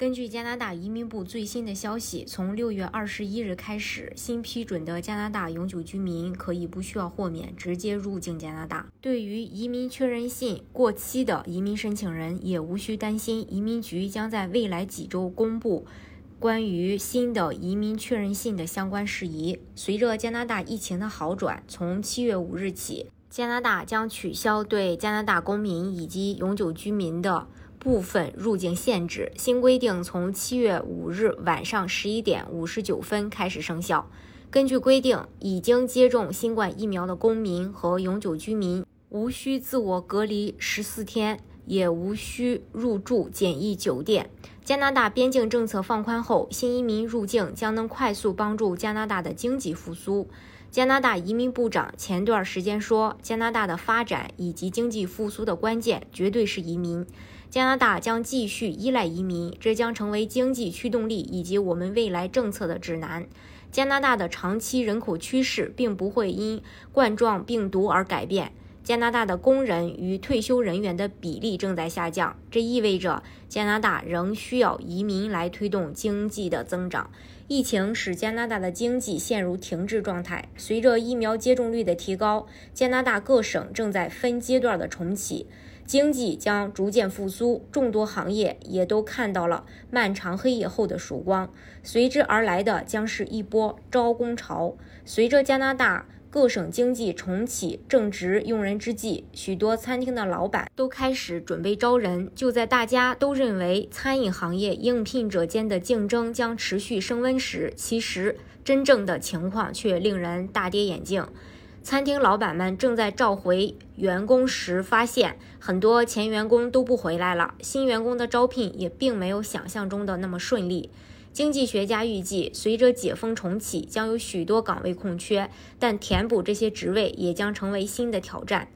根据加拿大移民部最新的消息，从六月二十一日开始，新批准的加拿大永久居民可以不需要豁免直接入境加拿大。对于移民确认信过期的移民申请人，也无需担心，移民局将在未来几周公布关于新的移民确认信的相关事宜。随着加拿大疫情的好转，从七月五日起，加拿大将取消对加拿大公民以及永久居民的。部分入境限制新规定从七月五日晚上十一点五十九分开始生效。根据规定，已经接种新冠疫苗的公民和永久居民无需自我隔离十四天，也无需入住检疫酒店。加拿大边境政策放宽后，新移民入境将能快速帮助加拿大的经济复苏。加拿大移民部长前段时间说，加拿大的发展以及经济复苏的关键绝对是移民。加拿大将继续依赖移民，这将成为经济驱动力以及我们未来政策的指南。加拿大的长期人口趋势并不会因冠状病毒而改变。加拿大的工人与退休人员的比例正在下降，这意味着加拿大仍需要移民来推动经济的增长。疫情使加拿大的经济陷入停滞状态。随着疫苗接种率的提高，加拿大各省正在分阶段的重启。经济将逐渐复苏，众多行业也都看到了漫长黑夜后的曙光。随之而来的将是一波招工潮。随着加拿大各省经济重启，正值用人之际，许多餐厅的老板都开始准备招人。就在大家都认为餐饮行业应聘者间的竞争将持续升温时，其实真正的情况却令人大跌眼镜。餐厅老板们正在召回员工时，发现很多前员工都不回来了。新员工的招聘也并没有想象中的那么顺利。经济学家预计，随着解封重启，将有许多岗位空缺，但填补这些职位也将成为新的挑战。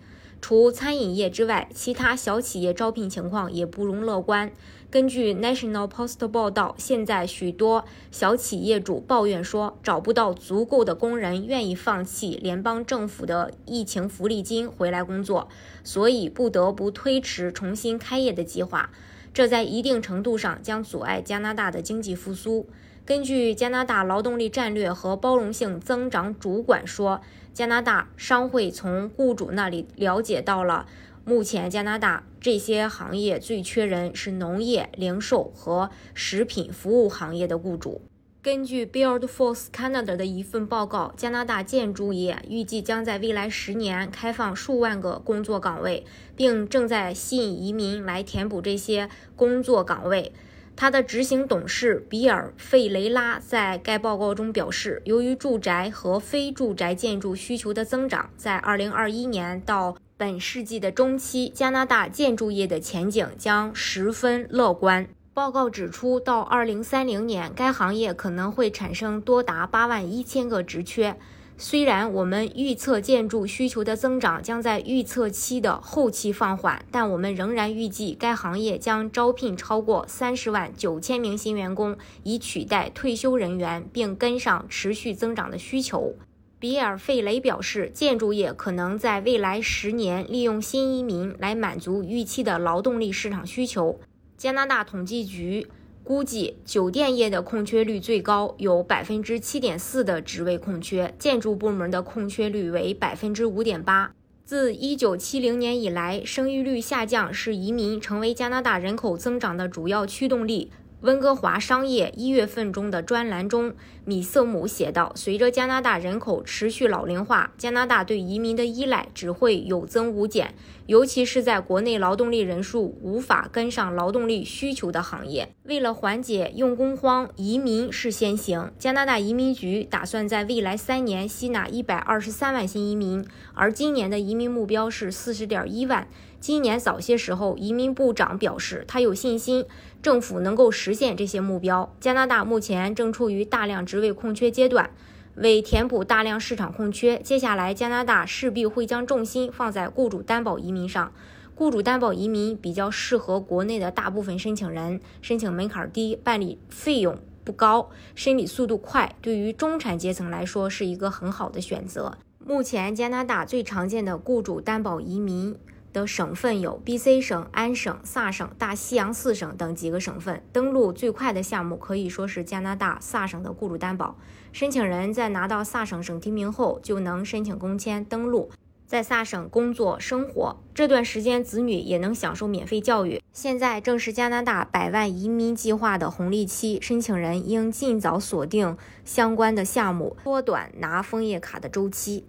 除餐饮业之外，其他小企业招聘情况也不容乐观。根据 National Post 报道，现在许多小企业主抱怨说，找不到足够的工人愿意放弃联邦政府的疫情福利金回来工作，所以不得不推迟重新开业的计划。这在一定程度上将阻碍加拿大的经济复苏。根据加拿大劳动力战略和包容性增长主管说，加拿大商会从雇主那里了解到了，目前加拿大这些行业最缺人是农业、零售和食品服务行业的雇主。根据 Build Force Canada 的一份报告，加拿大建筑业预计将在未来十年开放数万个工作岗位，并正在吸引移民来填补这些工作岗位。他的执行董事比尔·费雷拉在该报告中表示，由于住宅和非住宅建筑需求的增长，在2021年到本世纪的中期，加拿大建筑业的前景将十分乐观。报告指出，到2030年，该行业可能会产生多达8万1千个职缺。虽然我们预测建筑需求的增长将在预测期的后期放缓，但我们仍然预计该行业将招聘超过三十万九千名新员工，以取代退休人员，并跟上持续增长的需求。比尔·费雷表示，建筑业可能在未来十年利用新移民来满足预期的劳动力市场需求。加拿大统计局。估计酒店业的空缺率最高，有百分之七点四的职位空缺；建筑部门的空缺率为百分之五点八。自一九七零年以来，生育率下降是移民成为加拿大人口增长的主要驱动力。温哥华商业一月份中的专栏中，米瑟姆写道：“随着加拿大人口持续老龄化，加拿大对移民的依赖只会有增无减，尤其是在国内劳动力人数无法跟上劳动力需求的行业。为了缓解用工荒，移民是先行。加拿大移民局打算在未来三年吸纳一百二十三万新移民，而今年的移民目标是四十点一万。”今年早些时候，移民部长表示，他有信心政府能够实现这些目标。加拿大目前正处于大量职位空缺阶段，为填补大量市场空缺，接下来加拿大势必会将重心放在雇主担保移民上。雇主担保移民比较适合国内的大部分申请人，申请门槛低，办理费用不高，审理速度快，对于中产阶层来说是一个很好的选择。目前加拿大最常见的雇主担保移民。的省份有 B.C 省、安省、萨省、大西洋四省等几个省份。登陆最快的项目可以说是加拿大萨省的雇主担保。申请人在拿到萨省省提名后，就能申请工签登陆。在萨省工作生活这段时间，子女也能享受免费教育。现在正是加拿大百万移民计划的红利期，申请人应尽早锁定相关的项目，缩短拿枫叶卡的周期。